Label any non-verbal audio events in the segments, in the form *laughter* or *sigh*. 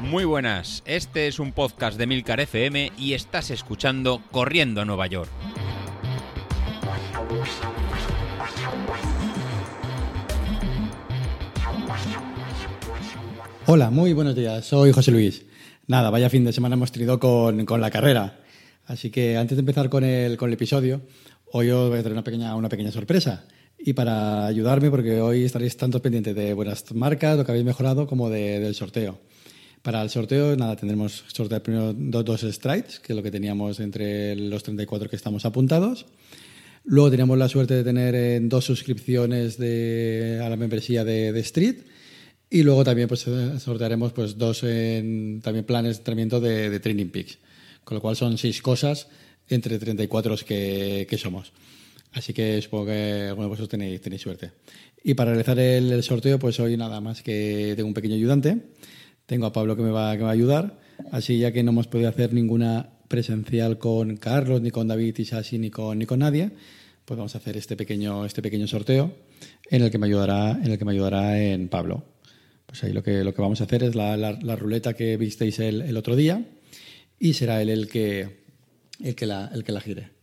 Muy buenas, este es un podcast de Milcar FM y estás escuchando Corriendo a Nueva York. Hola, muy buenos días. Soy José Luis. Nada, vaya fin de semana hemos tenido con, con la carrera. Así que antes de empezar con el, con el episodio, hoy os voy a traer una pequeña, una pequeña sorpresa. Y para ayudarme, porque hoy estaréis tanto pendientes de buenas marcas, lo que habéis mejorado, como de- del sorteo. Para el sorteo, nada, tendremos sortear primero dos, dos strides, que es lo que teníamos entre los 34 que estamos apuntados. Luego tenemos la suerte de tener eh, dos suscripciones de, a la membresía de, de Street. Y luego también pues, sortearemos pues, dos en- también planes de entrenamiento de, de Training Peaks. Con lo cual son seis cosas entre 34 los que, que somos. Así que supongo que de vosotros tenéis, tenéis suerte. Y para realizar el, sorteo, pues hoy nada más que tengo un pequeño ayudante. Tengo a Pablo que me va, que va a ayudar. Así ya que no hemos podido hacer ninguna presencial con Carlos, ni con David Isasi, ni con, ni con nadie, pues vamos a hacer este pequeño, este pequeño sorteo en el que me ayudará, en el que me ayudará en Pablo. Pues ahí lo que, lo que vamos a hacer es la, la- ruleta que visteis el, el otro día y será él el que, el que, la, el que la gire.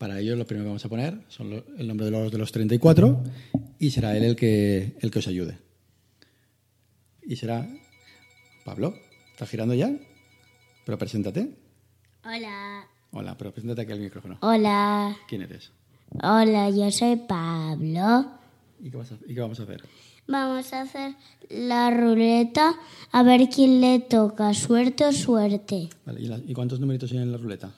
Para ello lo primero que vamos a poner son lo- el nombre de los, de los 34 y será él el que, el que os ayude. Y será Pablo. ¿Estás girando ya? Pero preséntate. Hola. Hola, pero preséntate aquí al micrófono. Hola. ¿Quién eres? Hola, yo soy Pablo. ¿Y qué, vas a- y qué vamos a hacer? Vamos a hacer la ruleta a ver quién le toca, suerte o suerte. Vale, ¿y, la- y cuántos numeritos hay en la ruleta?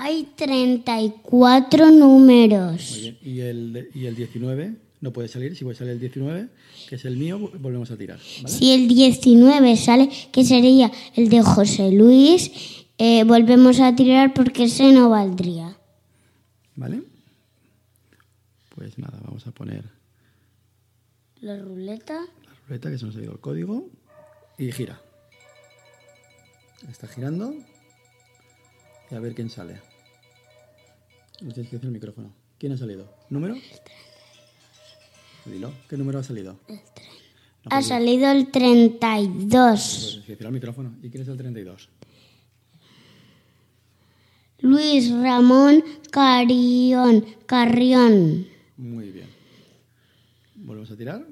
Hay 34 números. Muy bien. ¿Y el, y el 19 no puede salir? Si puede salir el 19, que es el mío, vo- volvemos a tirar. ¿vale? Si el 19 sale, que sería el de José Luis, eh, volvemos a tirar porque ese no valdría. ¿Vale? Pues nada, vamos a poner La ruleta. la ruleta, que se nos ha ido el código, y gira. Está girando. Y a ver quién sale. No tienes que el micrófono. ¿Quién ha salido? ¿Número? Dilo. ¿Qué número ha salido? No, Ha salido el 32. pues al micrófono. ¿Y quién es el 32? Luis Ramón Carrión. Carrión. Muy bien. Volvemos a tirar.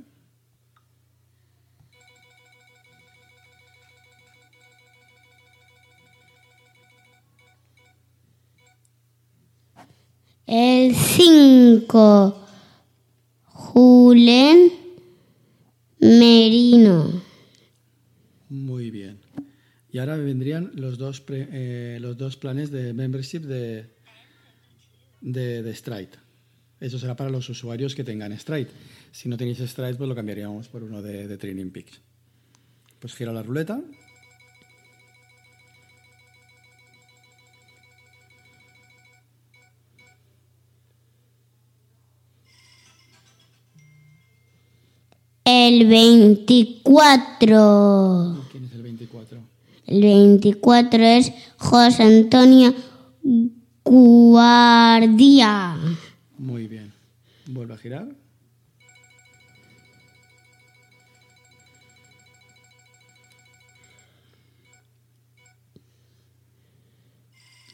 El 5. Julen Merino. Muy bien. Y ahora vendrían los dos, eh, los dos planes de membership de, de, de Stride. Eso será para los usuarios que tengan Stride. Si no tenéis Stride, pues lo cambiaríamos por uno de, de Training Peaks. Pues gira la ruleta. El 24. ¿Quién es el 24? El 24 es José Antonio Guardia. Muy bien. Vuelve a girar.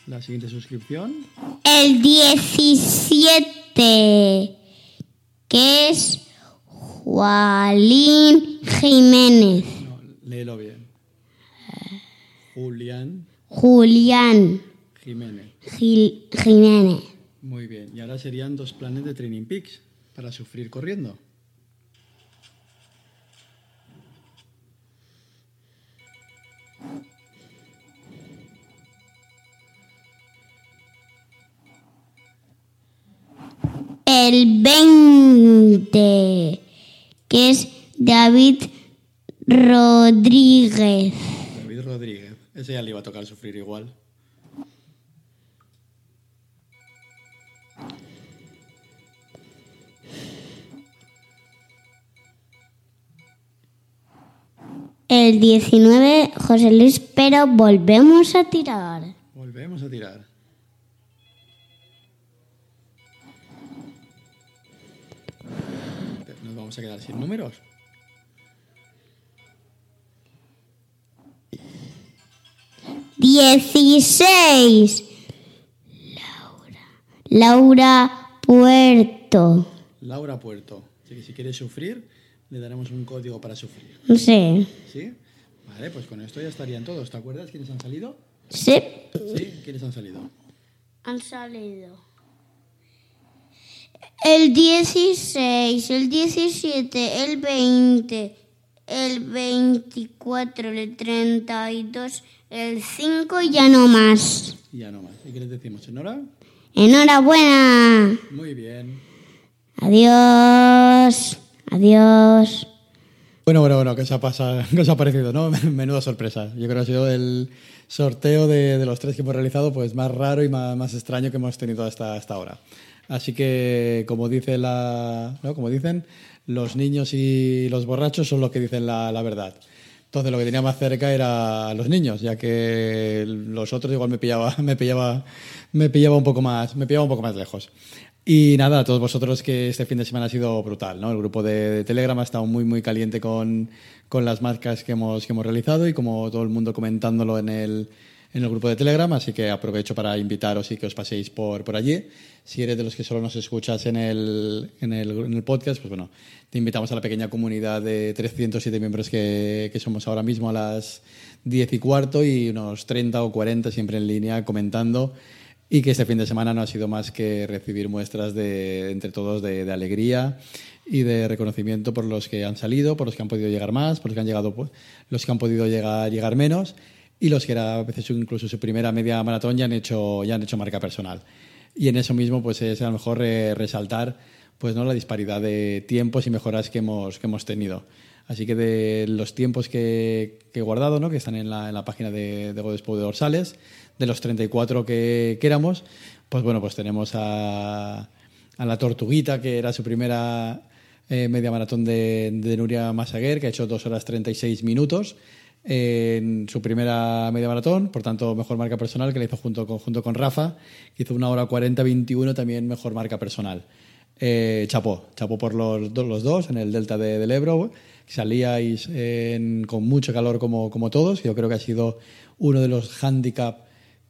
La siguiente suscripción. El 17, que es Jualín Jiménez. No, léelo bien. Julián Julián Jiménez. Gil- Jiménez. Muy bien. Y ahora serían dos planes de Training Peaks para sufrir corriendo. Que es David Rodríguez. David Rodríguez. Ese ya le iba a tocar sufrir igual. El 19, José Luis, pero volvemos a tirar. Volvemos a tirar. Nos vamos a quedar sin números. Dieciséis. Laura. Laura Puerto. Laura Puerto. Así que si quieres sufrir, le daremos un código para sufrir. Sí. ¿Sí? Vale, pues con esto ya estarían todos. ¿Te acuerdas quiénes han salido? Sí. ¿Sí? ¿Quiénes han salido? Han salido. El 16, el 17, el 20, el 24, el 32, el 5 y ya no más. Y ya no más. ¿Y qué les decimos? ¿Enhora? Enhorabuena. Muy bien. Adiós. Adiós. Bueno, bueno, bueno, ¿qué os ha, pasado, *laughs* qué os ha parecido, no? *laughs* Menuda sorpresa. Yo creo que ha sido el sorteo de, de los tres que hemos realizado pues más raro y más, más extraño que hemos tenido hasta, hasta ahora. Así que, como, dicen, los niños y los borrachos son los que dicen la, la verdad. Entonces lo que tenía más cerca era los niños, ya que los otros igual me pillaba, *laughs* me pillaba, me pillaba un poco más, me pillaba un poco más lejos. Y nada, a todos vosotros que este fin de semana ha sido brutal, ¿no? El grupo de, de Telegram ha estado muy, muy caliente con, con las marcas que hemos, que hemos realizado y como todo el mundo comentándolo en el, en el grupo de Telegram, así que aprovecho para invitaros y que os paséis por, por allí. Si eres de los que solo nos escuchas en el, en el, en el podcast, pues bueno, te invitamos a la pequeña comunidad de 307 miembros que, que somos ahora mismo a las 10 y cuarto y unos 30 o 40 siempre en línea comentando y que este fin de semana no ha sido más que recibir muestras de, entre todos de, de, alegría y de reconocimiento por los que han salido, por los que han podido llegar más, por los que han llegado, los que han podido llegar, llegar menos y los que era a veces incluso su primera media maratón ya han hecho, ya han hecho marca personal. Y en eso mismo pues es a lo mejor eh, resaltar pues no la disparidad de tiempos y mejoras que hemos, que hemos tenido. Así que de los tiempos que, que he guardado, ¿no? que están en la, en la página de, de Godespo de Dorsales, de los 34 que, que éramos, pues bueno, pues tenemos a, a la Tortuguita, que era su primera eh, media maratón de, de Nuria Masaguer, que ha hecho 2 horas 36 minutos en su primera media maratón, por tanto, mejor marca personal, que la hizo junto con, junto con Rafa, que hizo una hora 40-21, también mejor marca personal. Eh, chapó, chapó por los, los, dos en el delta de, del Ebro, salíais en, con mucho calor como, como todos, yo creo que ha sido uno de los handicaps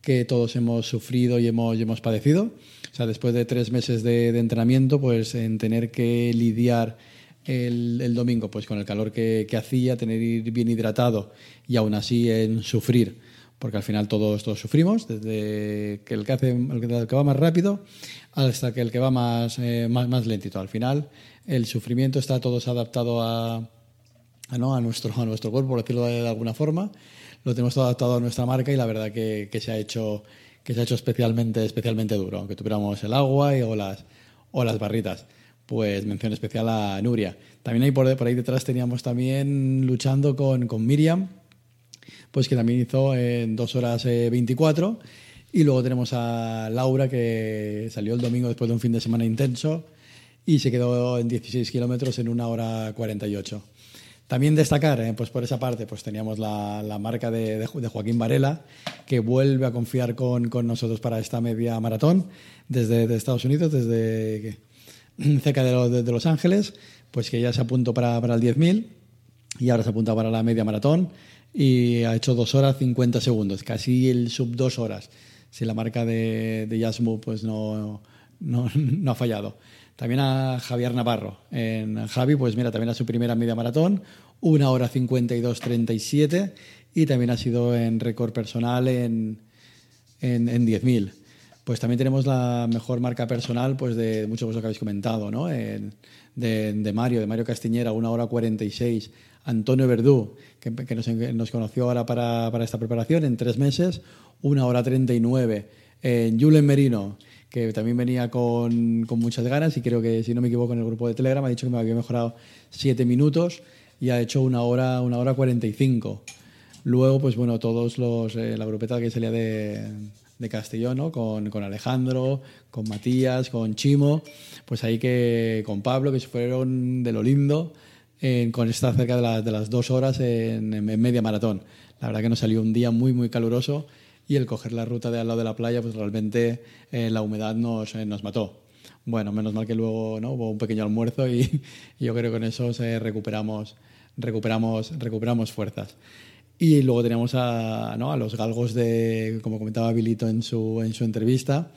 que todos hemos sufrido y hemos, y hemos padecido. O sea, después de tres meses de, de entrenamiento, pues en tener que lidiar el, domingo, pues con el calor que, que, hacía, tener ir bien hidratado y aún así en sufrir, porque al final todos, todos sufrimos, desde que el que, hace, el que, va más rápido hasta que el que va más, eh, más, más lentito. Al final el sufrimiento está todos adaptado a, a, ¿no? a, nuestro, a nuestro cuerpo, por decirlo de, de, alguna forma. Lo tenemos todo adaptado a nuestra marca y la verdad que, que se ha hecho que se ha hecho especialmente, especialmente duro, aunque tuviéramos el agua y, o, las, o las barritas pues mención especial a Nuria. También ahí por, ahí detrás teníamos también luchando con, con, Miriam, pues que también hizo en 2 horas eh, 24. Y luego tenemos a Laura que salió el domingo después de un fin de semana intenso y se quedó en 16 kilómetros en 1 hora 48. También destacar, eh, pues por esa parte, pues teníamos la, la marca de, de, Joaquín Varela, que vuelve a confiar con, con, nosotros para esta media maratón desde de Estados Unidos, desde *clears throat* cerca de, lo, de, Los Ángeles, pues que ya se apuntó para, para el 10.000 y ahora se apunta para la media maratón y ha hecho 2 horas 50 segundos, casi el sub 2 horas, si la marca de, de Yasmu pues no, no, *laughs* no, ha fallado. También a Javier Navarro, en Javi, pues mira, también a su primera media maratón, 1 hora 52 37 y también ha sido en récord personal en, en, en 10.000 pues también tenemos la mejor marca personal pues de muchos de lo que habéis comentado, ¿no? de, Mario, de Mario Castiñera, una hora 46. Antonio Verdú, que, que nos, conoció ahora para, para, esta preparación en tres meses, una hora 39. Eh, Julen Merino, que también venía con, con, muchas ganas y creo que, si no me equivoco, en el grupo de Telegram ha dicho que me había mejorado siete minutos y ha hecho una hora, una hora 45. Luego, pues bueno, todos los, eh, la grupeta que salía de de Castellón, con, con, Alejandro, con Matías, con Chimo, pues ahí que con Pablo, que se fueron de lo lindo, en, con estar cerca de, la, de, las dos horas en, media maratón. La verdad que nos salió un día muy, muy caluroso y el coger la ruta de al lado de la playa, pues realmente eh, la humedad nos, eh, nos mató. Bueno, menos mal que luego ¿no? hubo un pequeño almuerzo y, *laughs* yo creo que con eso eh, recuperamos, recuperamos, recuperamos fuerzas. Y luego tenemos a, ¿no? a los galgos de, como comentaba Bilito en su, en su entrevista,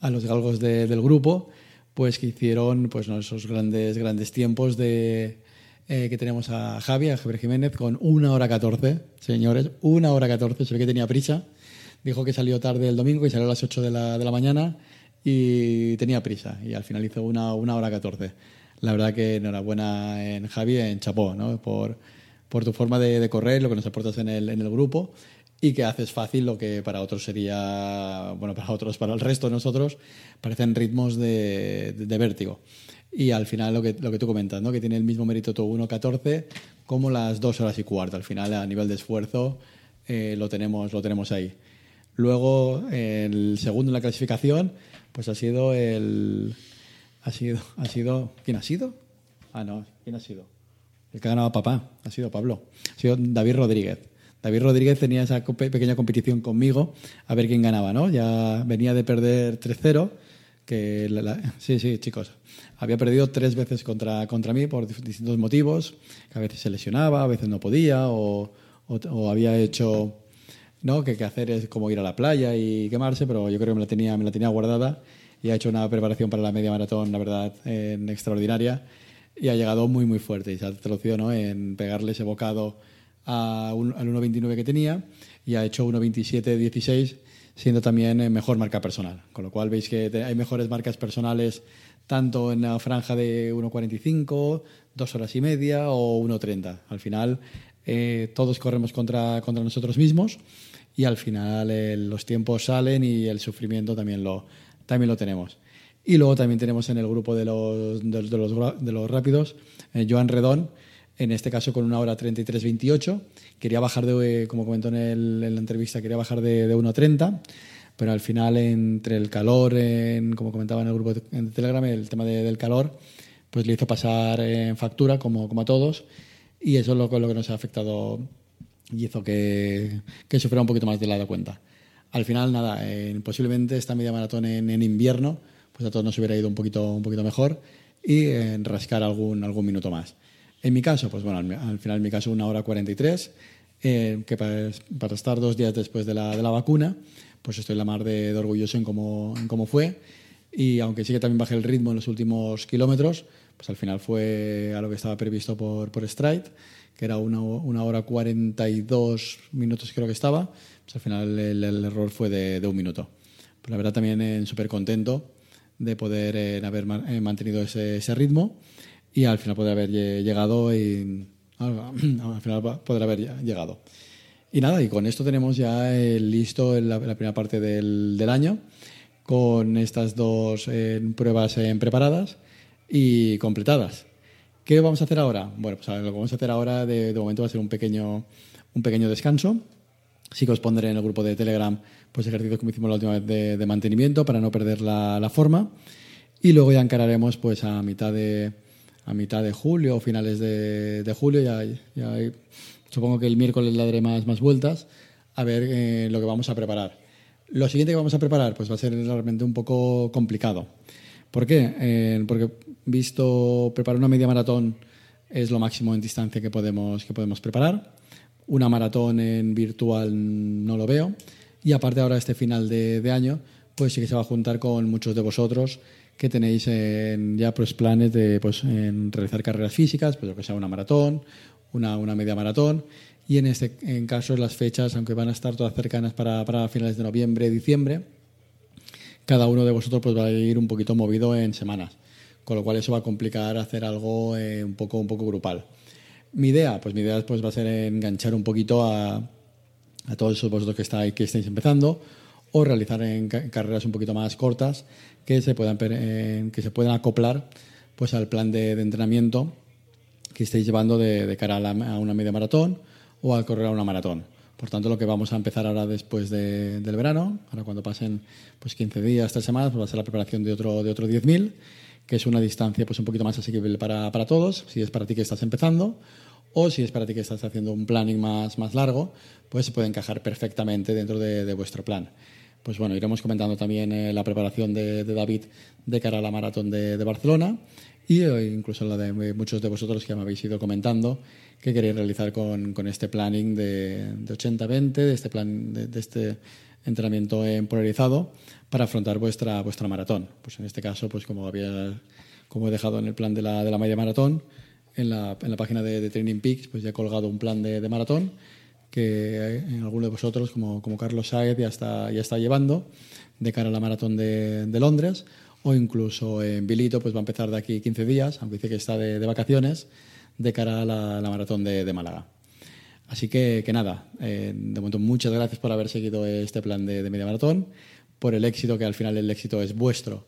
a los galgos de- del grupo, pues que hicieron pues, ¿no? esos grandes, grandes tiempos de, eh, que tenemos a Javi, a Javier Jiménez, con una hora 14, señores, una hora 14, se ve que tenía prisa. Dijo que salió tarde el domingo, que salió a las 8 de la, de la mañana y tenía prisa. Y al final hizo una, una hora 14. La verdad que enhorabuena en Javi, en Chapó, ¿no? por, por tu forma de, de correr, lo que nos aportas en el, en el grupo y que haces fácil lo que para otros sería, bueno, para otros, para el resto de nosotros, parecen ritmos de, de- de vértigo. Y al final lo que, lo que tú comentas, ¿no? que tiene el mismo mérito tu 1.14 como las dos horas y cuarto. Al final, a nivel de esfuerzo, eh, lo, tenemos, lo tenemos ahí. Luego, el segundo en la clasificación, pues ha sido el... Ha sido, ha sido... ¿Quién ha sido? Ah, no, ¿quién ha sido? El que ha ganado papá, ha sido Pablo. Ha sido David Rodríguez. David Rodríguez tenía esa pequeña competición conmigo a ver quién ganaba, ¿no? Ya venía de perder 3-0, que sí, sí, chicos. Había perdido tres veces contra, contra mí por distintos motivos, que a veces se lesionaba, a veces no podía, o, o- había hecho, ¿no? Que, que hacer es como ir a la playa y quemarse, pero yo creo que me la tenía, me la tenía guardada y ha hecho una preparación para la media maratón, la verdad, extraordinaria y ha llegado muy muy fuerte y se ha traducido ¿no? en pegarle ese bocado a un- al 1.29 que tenía y ha hecho 1.27.16 siendo también eh, mejor marca personal con lo cual veis que hay mejores marcas personales tanto en la franja de 1.45 dos horas y media o 1.30 al final eh, todos corremos contra, contra nosotros mismos y al final eh, los tiempos salen y el sufrimiento también lo, también lo tenemos. Y luego también tenemos en el grupo de los, de, de los, de los rápidos, eh, Joan Redón, en este caso con una hora 33.28. Quería bajar de, como comentó en, el- en la entrevista, quería bajar de, de 1.30, pero al final entre el calor, en, como comentaba en el grupo de, Telegram, el tema de- del calor, pues le hizo pasar en factura como, como a todos y eso es lo, lo que nos ha afectado y hizo que, que sufriera un poquito más de la cuenta. Al final, nada, eh, posiblemente esta media maratón en, en invierno, pues a todos nos hubiera ido un poquito, un poquito mejor y en rascar algún, algún minuto más. En mi caso, pues bueno, al, al final en mi caso una hora 43, eh, que para, para estar dos días después de la, de la vacuna, pues estoy la mar de, de orgulloso en cómo, en cómo fue. Y aunque sí que también bajé el ritmo en los últimos kilómetros, pues al final fue a lo que estaba previsto por, por Stride, que era una, una hora 42 minutos creo que estaba, pues al final el, el error fue de, de un minuto. Pues la verdad también eh, súper contento de poder eh, haber eh, mantenido ese, ritmo y al final poder haber lle- llegado y al *clears throat* al final poder haber lle- llegado. Y nada, y con esto tenemos ya eh, listo la, primera parte del, año con estas dos pruebas eh, preparadas y completadas. ¿Qué vamos a hacer ahora? Bueno, pues lo que vamos a hacer ahora de, de momento va a ser un pequeño, un pequeño descanso. Sí que os pondré en el grupo de Telegram pues ejercicios como hicimos la última vez de, de mantenimiento para no perder la, la forma. Y luego ya encararemos pues a mitad de, a mitad de julio o finales de, de julio. Ya, ya supongo que el miércoles le daré más, más vueltas a ver eh, lo que vamos a preparar. Lo siguiente que vamos a preparar pues va a ser realmente un poco complicado. ¿Por qué? Eh, porque visto preparar una media maratón es lo máximo en distancia que podemos, que podemos preparar. Una maratón en virtual no lo veo. Y aparte ahora este final de, año, pues sí que se va a juntar con muchos de vosotros que tenéis en- ya pues planes de pues, realizar carreras físicas, pues lo que sea una maratón, una, una media maratón. Y en este en caso las fechas, aunque van a estar todas cercanas para, para finales de noviembre, diciembre, cada uno de vosotros pues va a ir un poquito movido en semanas, con lo cual eso va a complicar hacer algo eh, un poco un poco grupal. Mi idea, pues mi idea pues va a ser enganchar un poquito a, a todos vosotros que estáis que estáis empezando o realizar carreras un poquito más cortas que se puedan eh, que se puedan acoplar pues al plan de, entrenamiento que estéis llevando de, cara a, una media maratón o al correr a una maratón. Por tanto, lo que vamos a empezar ahora después de- del verano, ahora cuando pasen pues 15 días, 3 semanas, pues va a ser la preparación de otro, de otro 10.000, que es una distancia pues un poquito más asequible para, para todos, si es para ti que estás empezando, o si es para ti que estás haciendo un planning más, más largo, pues se puede encajar perfectamente dentro de, de vuestro plan. Pues bueno, iremos comentando también eh, la preparación de, David de cara a la maratón de, Barcelona y eh, incluso la de muchos de vosotros que me habéis ido comentando que queréis realizar con, este planning de, de 80-20, de este plan de, este entrenamiento en polarizado para afrontar vuestra vuestra maratón. Pues en este caso, pues como había como he dejado en el plan de la, de la media maratón, en la, en la página de, Training Peaks, pues ya he colgado un plan de maratón que en alguno de vosotros, como, como Carlos Saez, ya está, ya está llevando de cara a la maratón de, de, Londres, o incluso en Bilito, pues va a empezar de aquí 15 días, aunque dice que está de, de vacaciones, de cara a la, la maratón de, de, Málaga. Así que, que nada, eh, de momento muchas gracias por haber seguido este plan de, media maratón, por el éxito, que al final el éxito es vuestro.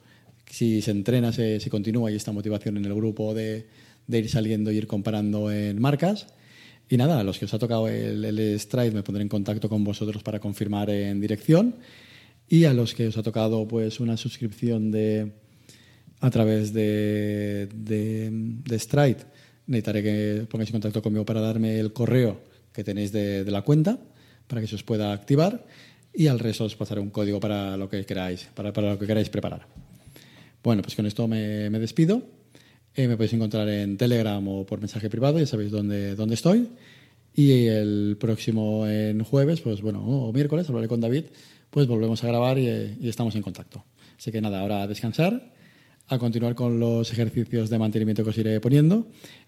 Si se entrena, se, se continúa y esta motivación en el grupo de ir saliendo y ir comparando en marcas. Y nada, a los que os ha tocado el, el stride me pondré en contacto con vosotros para confirmar en dirección. Y a los que os ha tocado pues una suscripción de a través de, de, de Stride, necesitaré que pongáis en contacto conmigo para darme el correo que tenéis de, la cuenta para que se os pueda activar y al resto os pasaré un código para lo que queráis, para, para lo que queráis preparar. Bueno, pues con esto me despido. Eh, me podéis encontrar en Telegram o por mensaje privado, ya sabéis dónde, dónde estoy. Y el próximo en jueves, pues bueno, o miércoles, hablaré con David, pues volvemos a grabar y, y, estamos en contacto. Así que nada, ahora a descansar, a continuar con los ejercicios de mantenimiento que os iré poniendo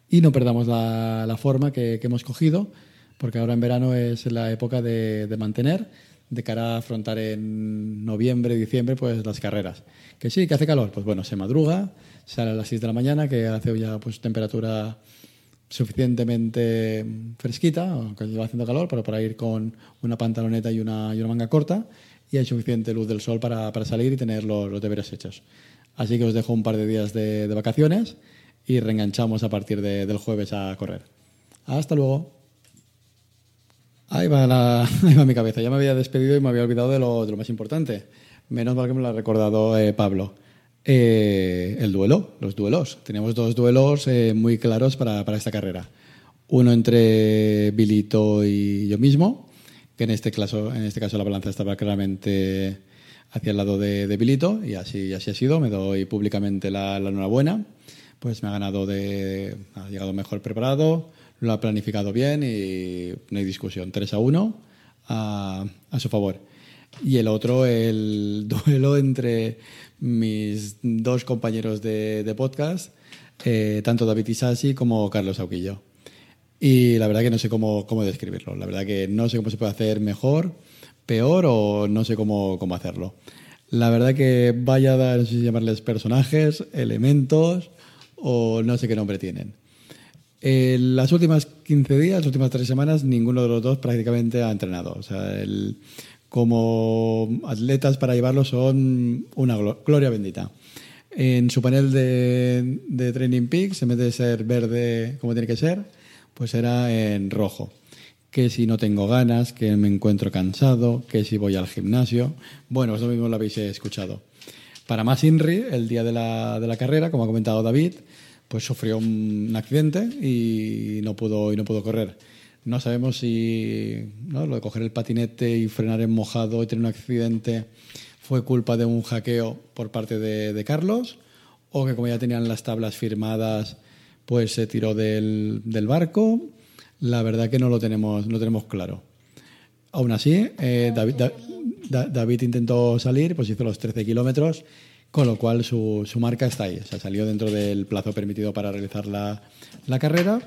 y no perdamos la, la forma que, que, hemos cogido, porque ahora en verano es la época de, de mantener de cara a afrontar en noviembre, diciembre, pues las carreras. Que sí, que hace calor, pues bueno, se madruga, sale a las 6 de la mañana, que hace ya pues temperatura suficientemente fresquita, aunque va haciendo calor, pero para ir con una pantaloneta y una, y una manga corta, y hay suficiente luz del sol para, para salir y tener los, los, deberes hechos. Así que os dejo un par de días de, de vacaciones y reenganchamos a partir de, del jueves a correr. Hasta luego. Ahí va, la, *laughs* ahí va mi cabeza. Ya me había despedido y me había olvidado de lo, de lo más importante. Menos mal que me lo ha recordado eh, Pablo. Eh, el duelo, los duelos. Teníamos dos duelos eh, muy claros para, para, esta carrera. Uno entre Bilito y yo mismo, que en este, caso, en este caso la balanza estaba claramente hacia el lado de, de Bilito, y así, así ha sido. Me doy públicamente la, la enhorabuena. Pues me ha ganado de. ha llegado mejor preparado, lo ha planificado bien y no hay discusión. 3 a 1 a, su favor. Y el otro, el *laughs* duelo entre mis dos compañeros de, de podcast, eh, tanto David Isasi como Carlos Auquillo. Y la verdad que no sé cómo, cómo describirlo. La verdad que no sé cómo se puede hacer mejor, peor o no sé cómo, cómo hacerlo. La verdad que vaya a dar, no sé si llamarles personajes, elementos o no sé qué nombre tienen. En las últimas 15 días, las últimas tres semanas, ninguno de los dos prácticamente ha entrenado. O sea, el, como atletas para llevarlo son una gloria bendita. En su panel de, de Training Peaks, en vez de ser verde como tiene que ser, pues era en rojo. Que si no tengo ganas, que me encuentro cansado, que si voy al gimnasio. Bueno, eso mismo lo habéis escuchado. Para más INRI, el día de la, de la carrera, como ha comentado David, pues sufrió un accidente y no pudo, y no pudo correr. No sabemos si ¿no? lo de coger el patinete y frenar en mojado y tener un accidente fue culpa de un hackeo por parte de, Carlos o que como ya tenían las tablas firmadas pues se tiró del, del barco. La verdad que no lo tenemos, no tenemos claro. Aún así, eh, David, da, David, intentó salir, pues hizo los 13 kilómetros, con lo cual su, su, marca está ahí. O sea, salió dentro del plazo permitido para realizar la, la carrera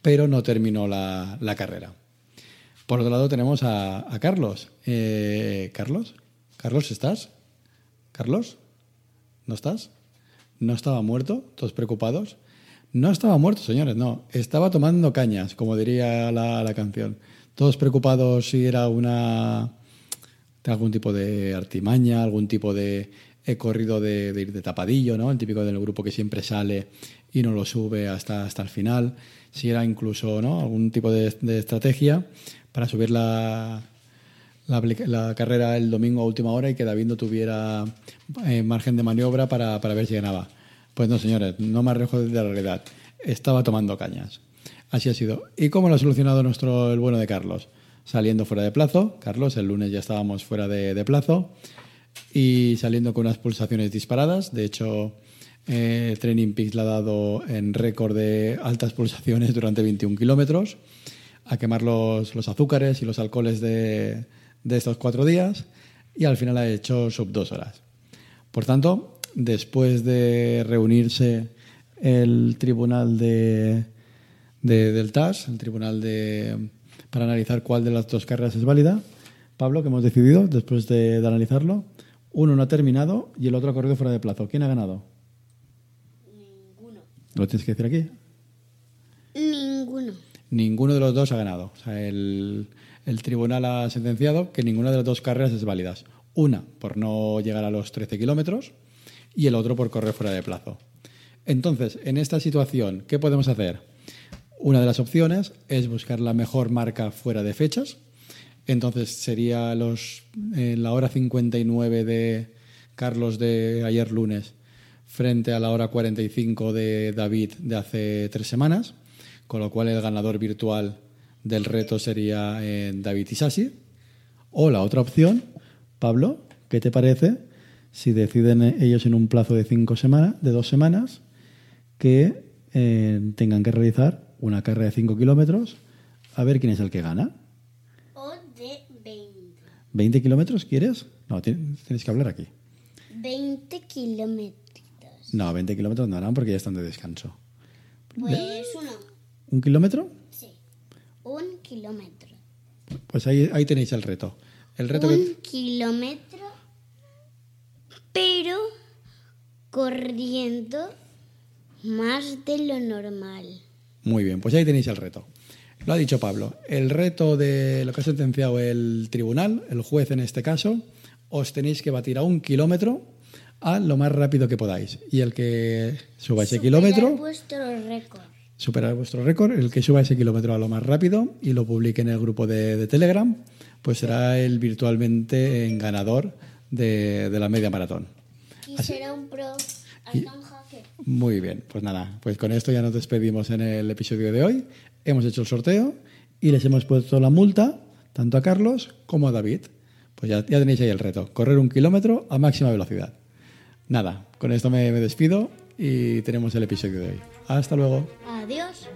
pero no terminó la, la carrera. Por otro lado tenemos a, a Carlos. Eh, ¿Carlos? ¿Carlos estás? ¿Carlos? ¿No estás? ¿No estaba muerto? ¿Todos preocupados? No estaba muerto, señores, no. Estaba tomando cañas, como diría la, la canción. Todos preocupados si era una algún tipo de artimaña, algún tipo de he corrido de, ir de tapadillo, ¿no? El típico del grupo que siempre sale y no lo sube hasta, hasta el final si era incluso ¿no? algún tipo de, estrategia para subir la, la, carrera el domingo a última hora y que David no tuviera eh, margen de maniobra para, para, ver si ganaba. Pues no, señores, no me arrejo de la realidad. Estaba tomando cañas. Así ha sido. ¿Y cómo lo ha solucionado nuestro el bueno de Carlos? saliendo fuera de plazo. Carlos, el lunes ya estábamos fuera de plazo y saliendo con unas pulsaciones disparadas. De hecho, eh, Training Peaks le ha dado en récord de altas pulsaciones durante 21 kilómetros a quemar los, los, azúcares y los alcoholes de, de, estos cuatro días y al final ha hecho sub dos horas. Por tanto, después de reunirse el tribunal de, de, del TAS, el tribunal de, para analizar cuál de las dos carreras es válida, Pablo, que hemos decidido, después de, de analizarlo, uno no ha terminado y el otro ha corrido fuera de plazo. ¿Quién ha ganado? Ninguno. ¿Lo tienes que decir aquí? Ninguno. Ninguno de los dos ha ganado. O sea, el, el, tribunal ha sentenciado que ninguna de las dos carreras es válida. Una por no llegar a los 13 kilómetros y el otro por correr fuera de plazo. Entonces, en esta situación, ¿qué podemos hacer? Una de las opciones es buscar la mejor marca fuera de fechas. Entonces sería los, eh, la hora 59 de Carlos de ayer lunes frente a la hora 45 de David de hace tres semanas, con lo cual el ganador virtual del reto sería eh, David Isasi. O la otra opción, Pablo, ¿qué te parece si deciden ellos en un plazo de cinco semanas, de dos semanas, que eh, tengan que realizar una carrera de 5 kilómetros a ver quién es el que gana? O de 20. ¿20 kilómetros quieres? No, tienes que hablar aquí. 20 kilómetros. No, 20 kilómetros no harán porque ya están de descanso. Pues uno. ¿Un kilómetro? Sí. Un kilómetro. Pues ahí, ahí tenéis el reto. El reto un que... kilómetro, pero corriendo más de lo normal. Muy bien, pues ahí tenéis el reto. Lo ha dicho Pablo. El reto de lo que ha sentenciado el tribunal, el juez en este caso, os tenéis que batir a un kilómetro a lo más rápido que podáis. Y el que suba ese Superar kilómetro, vuestro récord. superar vuestro récord, el que suba ese kilómetro a lo más rápido y lo publique en el grupo de, de Telegram, pues será el virtualmente en ganador de, de la media maratón. Y será un pro hacker. Muy bien, pues nada, pues con esto ya nos despedimos en el episodio de hoy. Hemos hecho el sorteo y les hemos puesto la multa tanto a Carlos como a David. Pues ya, tenéis ahí el reto, correr un kilómetro a máxima velocidad. Nada, con esto me, me despido y tenemos el episodio de hoy. Hasta luego. Adiós.